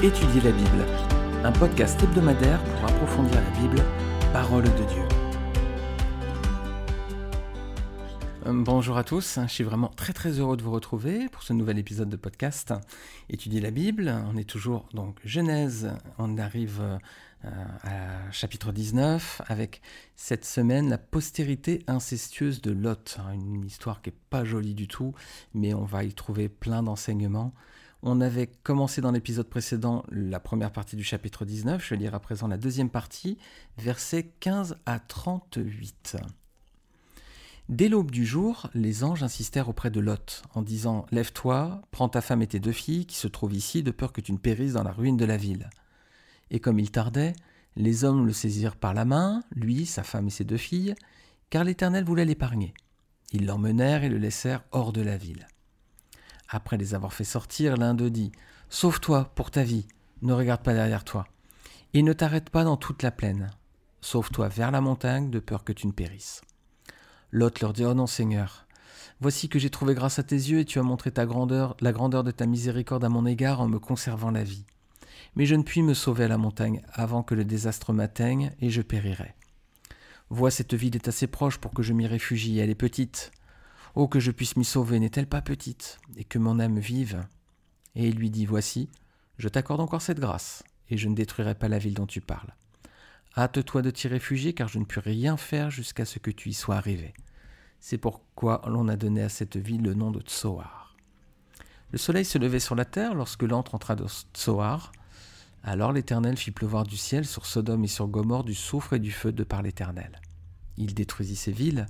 Étudier la Bible, un podcast hebdomadaire pour approfondir la Bible, parole de Dieu. Euh, bonjour à tous, je suis vraiment très très heureux de vous retrouver pour ce nouvel épisode de podcast Étudier la Bible. On est toujours donc Genèse, on arrive euh, à chapitre 19 avec cette semaine la postérité incestueuse de Lot, une histoire qui est pas jolie du tout, mais on va y trouver plein d'enseignements. On avait commencé dans l'épisode précédent la première partie du chapitre 19, je vais lire à présent la deuxième partie, versets 15 à 38. Dès l'aube du jour, les anges insistèrent auprès de Lot en disant Lève-toi, prends ta femme et tes deux filles qui se trouvent ici, de peur que tu ne périsses dans la ruine de la ville. Et comme il tardait, les hommes le saisirent par la main, lui, sa femme et ses deux filles, car l'Éternel voulait l'épargner. Ils l'emmenèrent et le laissèrent hors de la ville. Après les avoir fait sortir, l'un d'eux dit Sauve-toi pour ta vie, ne regarde pas derrière toi, et ne t'arrête pas dans toute la plaine. Sauve-toi vers la montagne, de peur que tu ne périsses. L'autre leur dit Oh non, Seigneur, voici que j'ai trouvé grâce à tes yeux, et tu as montré ta grandeur, la grandeur de ta miséricorde à mon égard en me conservant la vie. Mais je ne puis me sauver à la montagne avant que le désastre m'atteigne, et je périrai. Vois, cette ville est assez proche pour que je m'y réfugie, elle est petite. Oh, que je puisse m'y sauver, n'est-elle pas petite, et que mon âme vive? Et il lui dit, Voici, je t'accorde encore cette grâce, et je ne détruirai pas la ville dont tu parles. Hâte-toi de t'y réfugier, car je ne puis rien faire jusqu'à ce que tu y sois arrivé. C'est pourquoi l'on a donné à cette ville le nom de Tsoar. Le soleil se levait sur la terre lorsque l'antre entra dans Tsoar. Alors l'Éternel fit pleuvoir du ciel sur Sodome et sur Gomorre du soufre et du feu de par l'Éternel. Il détruisit ces villes,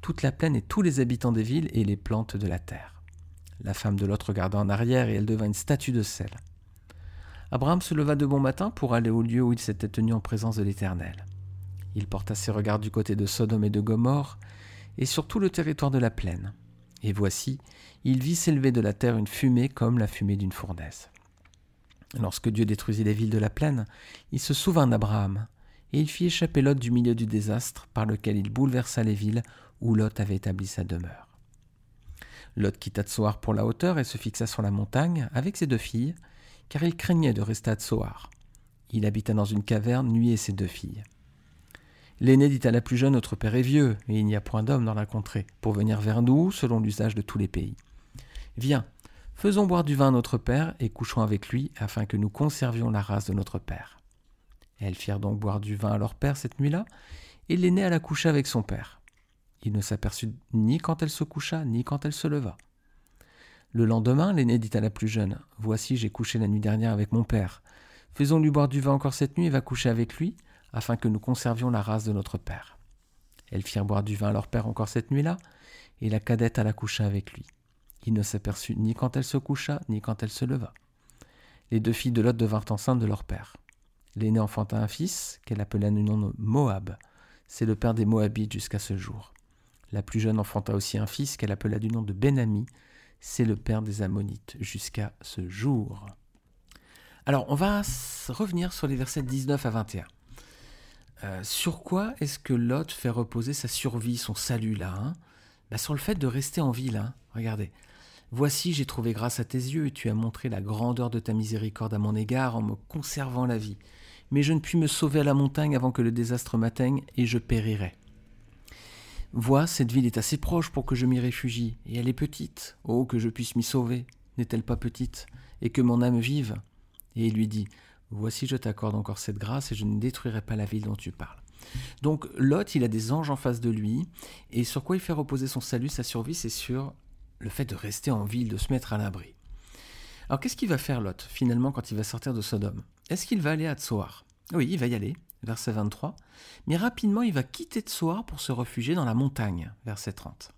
toute la plaine et tous les habitants des villes et les plantes de la terre. La femme de l'autre regarda en arrière et elle devint une statue de sel. Abraham se leva de bon matin pour aller au lieu où il s'était tenu en présence de l'Éternel. Il porta ses regards du côté de Sodome et de Gomorre et sur tout le territoire de la plaine. Et voici, il vit s'élever de la terre une fumée comme la fumée d'une fournaise. Lorsque Dieu détruisit les villes de la plaine, il se souvint d'Abraham, et il fit échapper Lot du milieu du désastre par lequel il bouleversa les villes où Lot avait établi sa demeure. Lot quitta Tsoar pour la hauteur et se fixa sur la montagne avec ses deux filles, car il craignait de rester à Tsoar. Il habita dans une caverne, nuit et ses deux filles. L'aîné dit à la plus jeune Notre père est vieux, et il n'y a point d'homme dans la contrée, pour venir vers nous, selon l'usage de tous les pays. Viens, faisons boire du vin à notre père, et couchons avec lui, afin que nous conservions la race de notre père. Elles firent donc boire du vin à leur père cette nuit-là, et l'aîné alla coucher avec son père. Il ne s'aperçut ni quand elle se coucha, ni quand elle se leva. Le lendemain, l'aîné dit à la plus jeune Voici, j'ai couché la nuit dernière avec mon père. Faisons-lui boire du vin encore cette nuit et va coucher avec lui, afin que nous conservions la race de notre père. Elles firent boire du vin à leur père encore cette nuit-là, et la cadette alla coucher avec lui. Il ne s'aperçut ni quand elle se coucha, ni quand elle se leva. Les deux filles de Lot devinrent enceintes de leur père. L'aîné enfanta un fils, qu'elle appela du nom de Moab. C'est le père des Moabites jusqu'à ce jour. La plus jeune enfanta aussi un fils qu'elle appela du nom de Benami. C'est le père des Ammonites jusqu'à ce jour. Alors, on va revenir sur les versets 19 à 21. Euh, sur quoi est-ce que Lot fait reposer sa survie, son salut là hein? Bah, Sur le fait de rester en ville. Hein. Regardez. Voici, j'ai trouvé grâce à tes yeux et tu as montré la grandeur de ta miséricorde à mon égard en me conservant la vie. Mais je ne puis me sauver à la montagne avant que le désastre m'atteigne et je périrai. Vois, cette ville est assez proche pour que je m'y réfugie, et elle est petite. Oh, que je puisse m'y sauver. N'est-elle pas petite? Et que mon âme vive? Et il lui dit Voici, je t'accorde encore cette grâce, et je ne détruirai pas la ville dont tu parles. Donc, Lot, il a des anges en face de lui, et sur quoi il fait reposer son salut, sa survie, c'est sur le fait de rester en ville, de se mettre à l'abri. Alors, qu'est-ce qu'il va faire, Lot, finalement, quand il va sortir de Sodome? Est-ce qu'il va aller à Tsoar? Oui, il va y aller verset 23, mais rapidement il va quitter Tsoar pour se réfugier dans la montagne, verset 30.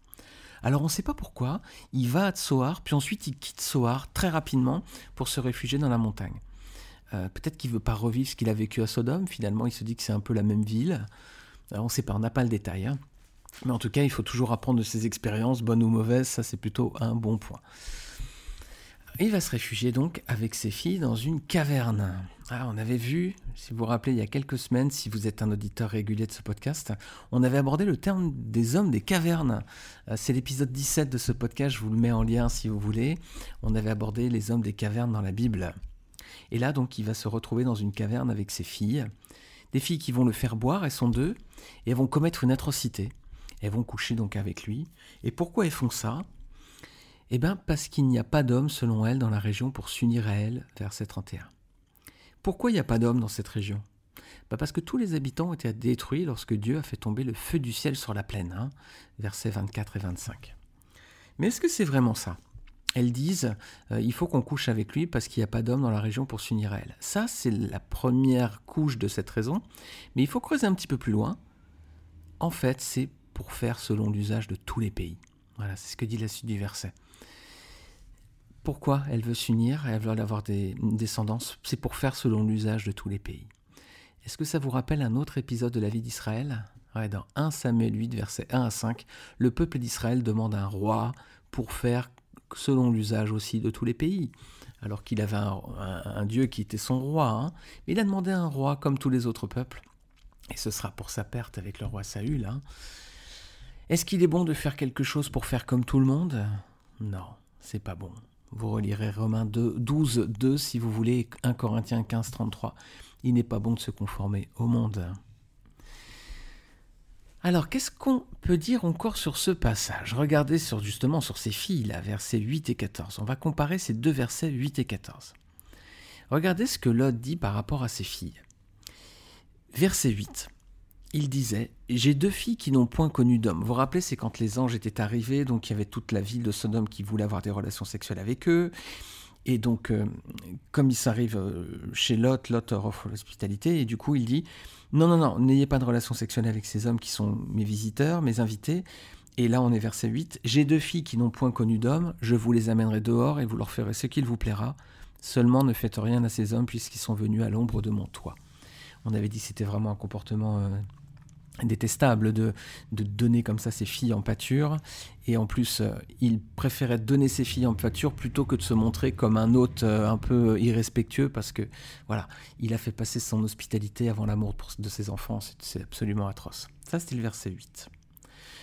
Alors on ne sait pas pourquoi, il va à Tsoar, puis ensuite il quitte Tsoar très rapidement pour se réfugier dans la montagne. Euh, peut-être qu'il ne veut pas revivre ce qu'il a vécu à Sodome, finalement il se dit que c'est un peu la même ville. on ne sait pas, on n'a pas le détail. Hein. Mais en tout cas, il faut toujours apprendre de ses expériences, bonnes ou mauvaises, ça c'est plutôt un bon point. Il va se réfugier donc avec ses filles dans une caverne. Ah, on avait vu, si vous vous rappelez, il y a quelques semaines, si vous êtes un auditeur régulier de ce podcast, on avait abordé le terme des hommes des cavernes. Euh, c'est l'épisode 17 de ce podcast, je vous le mets en lien si vous voulez. On avait abordé les hommes des cavernes dans la Bible. Et là, donc, il va se retrouver dans une caverne avec ses filles, des filles qui vont le faire boire, elles sont deux, et elles vont commettre une atrocité. Elles vont coucher donc avec lui. Et pourquoi elles font ça? Eh bien, parce qu'il n'y a pas d'homme, selon elles, dans la région pour s'unir à elles, verset 31. Pourquoi il n'y a pas d'homme dans cette région? Bah Parce que tous les habitants ont été détruits lorsque Dieu a fait tomber le feu du ciel sur la plaine, hein, versets 24 et 25. Mais est-ce que c'est vraiment ça? Elles disent euh, il faut qu'on couche avec lui parce qu'il n'y a pas d'homme dans la région pour s'unir à elle. Ça, c'est la première couche de cette raison. Mais il faut creuser un petit peu plus loin. En fait, c'est pour faire selon l'usage de tous les pays. Voilà, c'est ce que dit la suite du verset. Pourquoi elle veut s'unir Elle veut avoir des descendances. C'est pour faire selon l'usage de tous les pays. Est-ce que ça vous rappelle un autre épisode de la vie d'Israël? Dans 1 Samuel 8, versets 1 à 5, le peuple d'Israël demande un roi pour faire selon l'usage aussi de tous les pays, alors qu'il avait un, Dieu qui était son roi. Hein. Mais il a demandé un roi comme tous les autres peuples, et ce sera pour sa perte avec le roi Saül. Hein. Est-ce qu'il est bon de faire quelque chose pour faire comme tout le monde? Non, c'est pas bon. Vous relirez Romains 2, 12, 2 si vous voulez, 1 Corinthiens 15, 33. Il n'est pas bon de se conformer au monde. Alors, qu'est-ce qu'on peut dire encore sur ce passage? Regardez sur, justement sur ces filles, là, versets 8 et 14. On va comparer ces deux versets 8 et 14. Regardez ce que Lot dit par rapport à ses filles. Verset 8. Il disait J'ai deux filles qui n'ont point connu d'homme. Vous vous rappelez, c'est quand les anges étaient arrivés, donc il y avait toute la ville de Sodome qui voulait avoir des relations sexuelles avec eux. Et donc, euh, comme il s'arrive euh, chez Lot, Lot offre l'hospitalité, et du coup, il dit Non, non, non, n'ayez pas de relation sexuelle avec ces hommes qui sont mes visiteurs, mes invités. Et là, on est verset 8 J'ai deux filles qui n'ont point connu d'homme, je vous les amènerai dehors et vous leur ferez ce qu'il vous plaira. Seulement, ne faites rien à ces hommes puisqu'ils sont venus à l'ombre de mon toit. On avait dit que c'était vraiment un comportement euh, détestable de, donner comme ça ses filles en pâture. Et en plus, euh, il préférait donner ses filles en pâture plutôt que de se montrer comme un hôte euh, un peu irrespectueux parce que, voilà, il a fait passer son hospitalité avant l'amour de ses enfants. C'est absolument atroce. Ça, c'était le verset 8.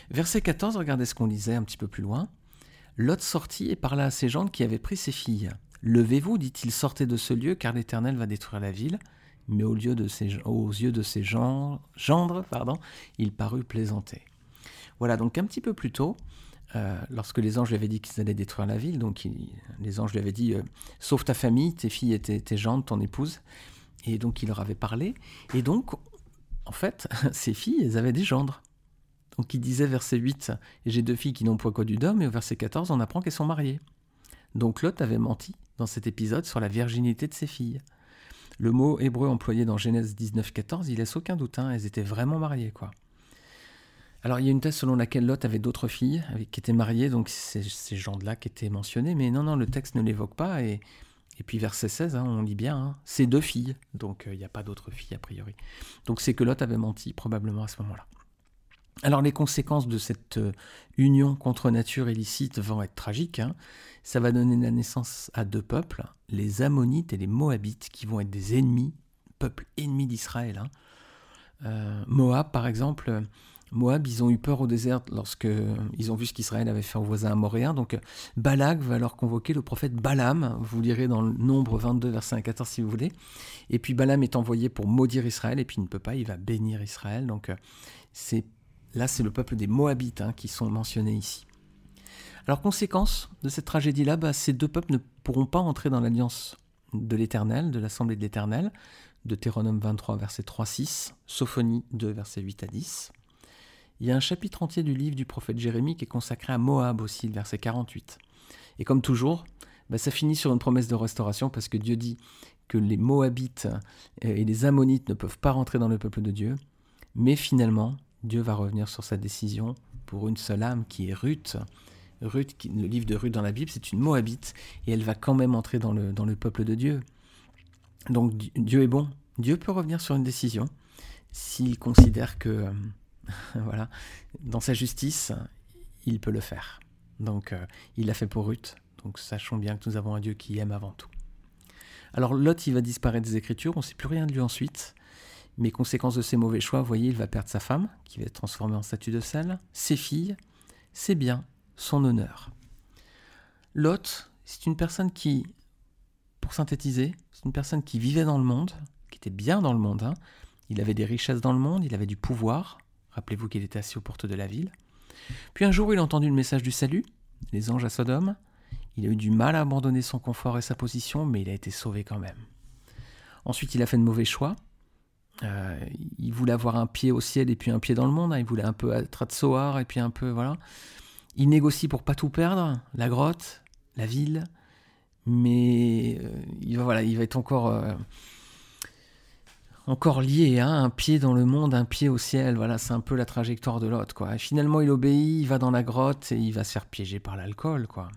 Verset 14, regardez ce qu'on lisait un petit peu plus loin. Lot sortit et parla à ses gens qui avaient pris ses filles. Levez-vous, dit-il, sortez de ce lieu, car l'Éternel va détruire la ville mais aux yeux de ces, aux yeux de ces gendres, pardon, il parut plaisanter. Voilà, donc un petit peu plus tôt, euh, lorsque les anges lui avaient dit qu'ils allaient détruire la ville, donc les anges lui avaient dit euh, Sauve ta famille, tes filles et tes, tes gendres, ton épouse. Et donc il leur avait parlé. Et donc, en fait, ces filles, elles avaient des gendres. Donc il disait verset 8 J'ai deux filles qui n'ont point connu d'homme, et au verset 14, on apprend qu'elles sont mariées. Donc Lot avait menti dans cet épisode sur la virginité de ses filles. Le mot hébreu employé dans Genèse 19-14, il laisse aucun doute, hein, elles étaient vraiment mariées, quoi. Alors il y a une thèse selon laquelle Lot avait d'autres filles qui étaient mariées, donc c'est ces gens-là qui étaient mentionnés, mais non, non, le texte ne l'évoque pas, et, et puis verset 16, hein, on lit bien, hein, c'est deux filles, donc euh, il n'y a pas d'autres filles a priori. Donc c'est que Lot avait menti probablement à ce moment-là. Alors les conséquences de cette euh, union contre nature illicite vont être tragiques. Hein. Ça va donner la naissance à deux peuples, les Ammonites et les Moabites, qui vont être des ennemis, peuples ennemis d'Israël. Hein. Euh, Moab, par exemple, Moab, ils ont eu peur au désert lorsque euh, ils ont vu ce qu'Israël avait fait aux voisins amoréens. Donc Balak va leur convoquer le prophète Balaam, vous lirez dans le nombre 22, verset 14 si vous voulez. Et puis Balaam est envoyé pour maudire Israël, et puis il ne peut pas, il va bénir Israël. Donc c'est Là, c'est le peuple des Moabites hein, qui sont mentionnés ici. Alors, conséquence de cette tragédie-là, bah, ces deux peuples ne pourront pas entrer dans l'alliance de l'Éternel, de l'Assemblée de l'Éternel, Deutéronome 23, verset 3-6, Sophonie 2, verset 8 à 10. Il y a un chapitre entier du livre du prophète Jérémie qui est consacré à Moab aussi, verset 48. Et comme toujours, bah, ça finit sur une promesse de restauration parce que Dieu dit que les Moabites et les Ammonites ne peuvent pas rentrer dans le peuple de Dieu. Mais finalement, Dieu va revenir sur sa décision pour une seule âme qui est Ruth. Ruth, le livre de Ruth dans la Bible, c'est une Moabite et elle va quand même entrer dans le, dans le peuple de Dieu. Donc Dieu est bon. Dieu peut revenir sur une décision s'il considère que, euh, voilà, dans sa justice, il peut le faire. Donc euh, il l'a fait pour Ruth. Donc sachons bien que nous avons un Dieu qui aime avant tout. Alors Lot, il va disparaître des Écritures, on ne sait plus rien de lui ensuite. Mais conséquence de ses mauvais choix, vous voyez, il va perdre sa femme, qui va être transformée en statue de sel, ses filles, ses biens, son honneur. Lot, c'est une personne qui, pour synthétiser, c'est une personne qui vivait dans le monde, qui était bien dans le monde. Hein. Il avait des richesses dans le monde, il avait du pouvoir. Rappelez-vous qu'il était assis aux portes de la ville. Puis un jour, il a entendu le message du salut, les anges à Sodome. Il a eu du mal à abandonner son confort et sa position, mais il a été sauvé quand même. Ensuite, il a fait de mauvais choix. Euh, il voulait avoir un pied au ciel et puis un pied dans le monde. Hein. Il voulait un peu être Tsoar et puis un peu voilà. Il négocie pour pas tout perdre, la grotte, la ville, mais euh, il va voilà, il va être encore euh, encore lié, hein, un pied dans le monde, un pied au ciel. Voilà, c'est un peu la trajectoire de l'autre, finalement, il obéit, il va dans la grotte et il va se faire piéger par l'alcool, quoi.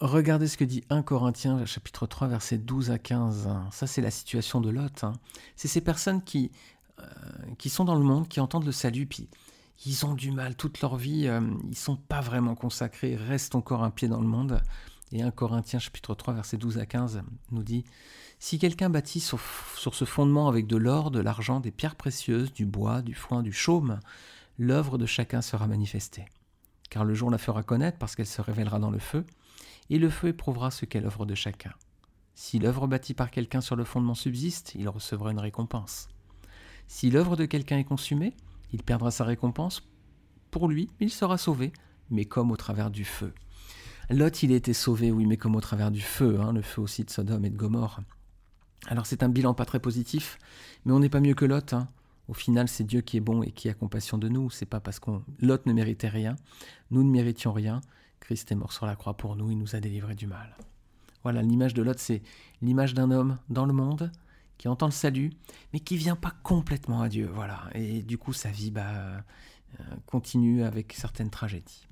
Regardez ce que dit 1 Corinthiens, chapitre 3, versets 12 à 15. Ça, c'est la situation de Lot. Hein. C'est ces personnes qui, euh, qui sont dans le monde, qui entendent le salut, puis ils ont du mal toute leur vie, euh, ils sont pas vraiment consacrés, restent encore un pied dans le monde. Et 1 Corinthiens, chapitre 3, versets 12 à 15 nous dit Si quelqu'un bâtit sur, sur ce fondement avec de l'or, de l'argent, des pierres précieuses, du bois, du foin, du chaume, l'œuvre de chacun sera manifestée. Car le jour la fera connaître parce qu'elle se révélera dans le feu et le feu éprouvera ce qu'est l'œuvre de chacun. Si l'œuvre bâtie par quelqu'un sur le fondement subsiste, il recevra une récompense. Si l'œuvre de quelqu'un est consumée, il perdra sa récompense. Pour lui, il sera sauvé, mais comme au travers du feu. Lot, il a été sauvé, oui, mais comme au travers du feu, hein, le feu aussi de Sodome et de Gomorre. Alors c'est un bilan pas très positif, mais on n'est pas mieux que Lot. Hein. Au final, c'est Dieu qui est bon et qui a compassion de nous. C'est pas parce qu'on Lot ne méritait rien, nous ne méritions rien, Christ est mort sur la croix pour nous, il nous a délivrés du mal. Voilà, l'image de Lot, c'est l'image d'un homme dans le monde qui entend le salut, mais qui vient pas complètement à Dieu. Voilà, et du coup, sa vie bah, euh, continue avec certaines tragédies.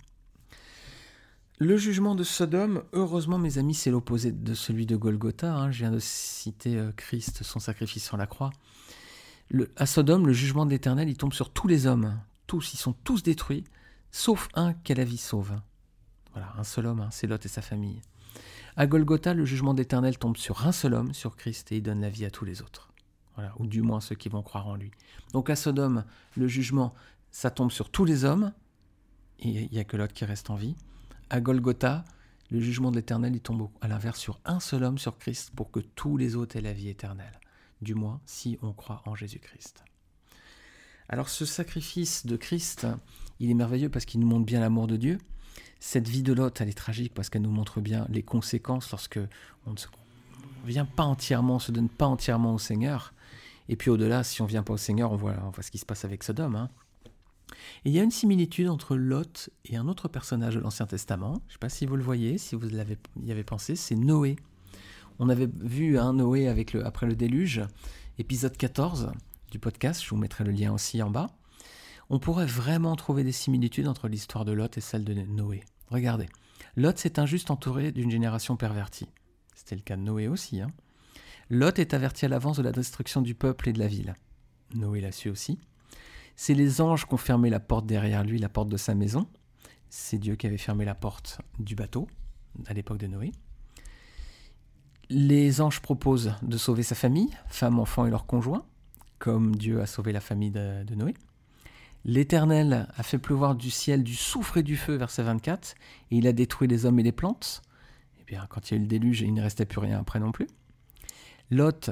Le jugement de Sodome, heureusement mes amis, c'est l'opposé de celui de Golgotha. Hein. Je viens de citer euh, Christ, son sacrifice sur la croix. À Sodome, le jugement de l'Éternel, il tombe sur tous les hommes. Tous, ils sont tous détruits, sauf un qui a la vie sauve. Voilà, un seul homme, hein, c'est Lot et sa famille. À Golgotha, le jugement d'Éternel tombe sur un seul homme, sur Christ, et il donne la vie à tous les autres. Voilà, ou du moins ceux qui vont croire en lui. Donc à Sodome, le jugement, ça tombe sur tous les hommes, et il n'y a que Lot qui reste en vie. À Golgotha, le jugement de l'Éternel, il tombe à l'inverse sur un seul homme, sur Christ, pour que tous les autres aient la vie éternelle. Du moins, si on croit en Jésus-Christ. Alors ce sacrifice de Christ, il est merveilleux parce qu'il nous montre bien l'amour de Dieu, cette vie de Lot, elle est tragique parce qu'elle nous montre bien les conséquences lorsque on ne se vient pas entièrement, on se donne pas entièrement au Seigneur. Et puis au-delà, si on vient pas au Seigneur, on voit, ce qui se passe avec Sodome. Hein. Il y a une similitude entre Lot et un autre personnage de l'Ancien Testament. Je ne sais pas si vous le voyez, si vous l'avez, y avez pensé, c'est Noé. On avait vu un Noé avec le, après le déluge, épisode 14 du podcast, je vous mettrai le lien aussi en bas on pourrait vraiment trouver des similitudes entre l'histoire de Lot et celle de Noé. Regardez, Lot s'est injuste entouré d'une génération pervertie. C'était le cas de Noé aussi. Hein. Lot est averti à l'avance de la destruction du peuple et de la ville. Noé l'a su aussi. C'est les anges qui ont fermé la porte derrière lui, la porte de sa maison. C'est Dieu qui avait fermé la porte du bateau à l'époque de Noé. Les anges proposent de sauver sa famille, femme, enfants et leurs conjoints, comme Dieu a sauvé la famille de Noé. L'Éternel a fait pleuvoir du ciel du soufre et du feu, verset 24, et il a détruit les hommes et les plantes. Eh bien, quand il y a eu le déluge, il ne restait plus rien après non plus. Lot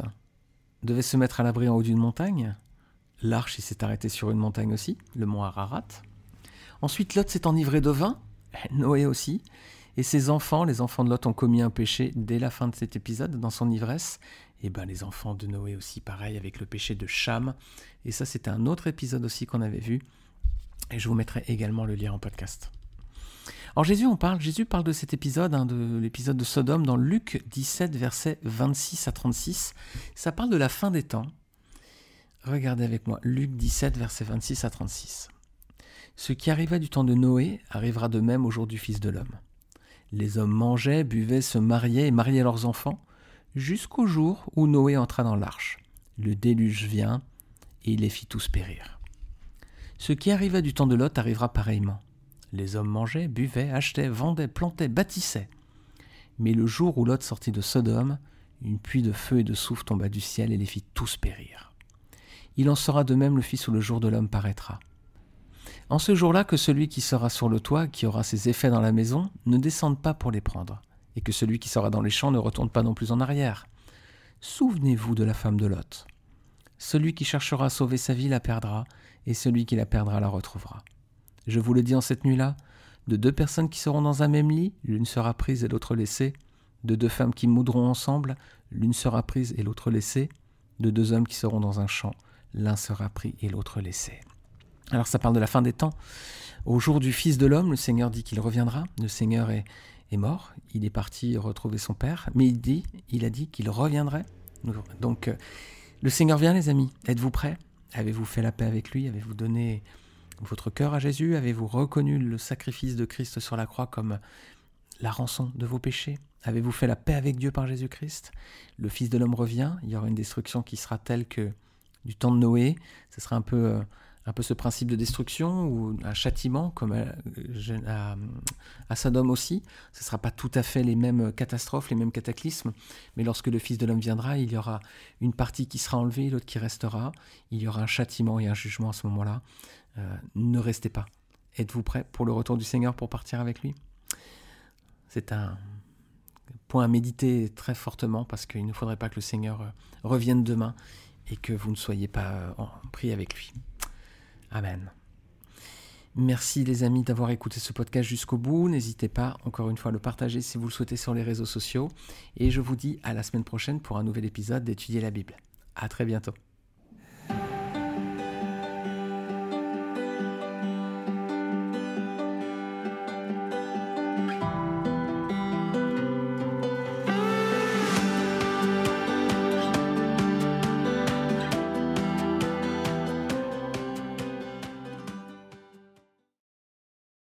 devait se mettre à l'abri en haut d'une montagne. L'arche, s'est arrêté sur une montagne aussi, le mont Ararat. Ensuite, Lot s'est enivré de vin, Noé aussi, et ses enfants, les enfants de Lot, ont commis un péché dès la fin de cet épisode, dans son ivresse, et ben les enfants de Noé aussi, pareil, avec le péché de Cham. Et ça, c'était un autre épisode aussi qu'on avait vu. Et je vous mettrai également le lien en podcast. Alors Jésus, on parle, Jésus parle de cet épisode, hein, de l'épisode de Sodome dans Luc 17, versets 26 à 36. Ça parle de la fin des temps. Regardez avec moi, Luc 17, versets 26 à 36. Ce qui arriva du temps de Noé arrivera de même au jour du Fils de l'homme. Les hommes mangeaient, buvaient, se mariaient et mariaient leurs enfants jusqu'au jour où Noé entra dans l'arche. Le déluge vient et il les fit tous périr. Ce qui arriva du temps de Lot arrivera pareillement. Les hommes mangeaient, buvaient, achetaient, vendaient, plantaient, bâtissaient. Mais le jour où Lot sortit de Sodome, une pluie de feu et de souffle tomba du ciel et les fit tous périr. Il en sera de même le Fils où le jour de l'homme paraîtra. En ce jour-là que celui qui sera sur le toit, qui aura ses effets dans la maison, ne descende pas pour les prendre, et que celui qui sera dans les champs ne retourne pas non plus en arrière. Souvenez-vous de la femme de Lot. Celui qui cherchera à sauver sa vie la perdra, et celui qui la perdra la retrouvera. Je vous le dis en cette nuit-là, de deux personnes qui seront dans un même lit, l'une sera prise et l'autre laissée. De deux femmes qui moudront ensemble, l'une sera prise et l'autre laissée. De deux hommes qui seront dans un champ, l'un sera pris et l'autre laissé. Alors ça parle de la fin des temps. Au jour du Fils de l'homme, le Seigneur dit qu'il reviendra. Le Seigneur est, est mort, il est parti retrouver son Père, mais il dit, il a dit qu'il reviendrait. Donc euh, le Seigneur vient, les amis. Êtes-vous prêts? Avez-vous fait la paix avec lui? Avez-vous donné votre cœur à Jésus? Avez-vous reconnu le sacrifice de Christ sur la croix comme la rançon de vos péchés? Avez-vous fait la paix avec Dieu par Jésus-Christ? Le Fils de l'homme revient. Il y aura une destruction qui sera telle que du temps de Noé, ce sera un peu euh, un peu ce principe de destruction ou un châtiment comme à, à, Sodome aussi. Ce ne sera pas tout à fait les mêmes catastrophes, les mêmes cataclysmes, mais lorsque le Fils de l'homme viendra, il y aura une partie qui sera enlevée, l'autre qui restera. Il y aura un châtiment et un jugement à ce moment-là. Euh, ne restez pas. Êtes-vous prêts pour le retour du Seigneur pour partir avec lui? C'est un point à méditer très fortement parce qu'il ne faudrait pas que le Seigneur euh, revienne demain et que vous ne soyez pas euh, pris avec lui. Amen. Merci les amis d'avoir écouté ce podcast jusqu'au bout. N'hésitez pas encore une fois à le partager si vous le souhaitez sur les réseaux sociaux. Et je vous dis à la semaine prochaine pour un nouvel épisode d'étudier la Bible. À très bientôt.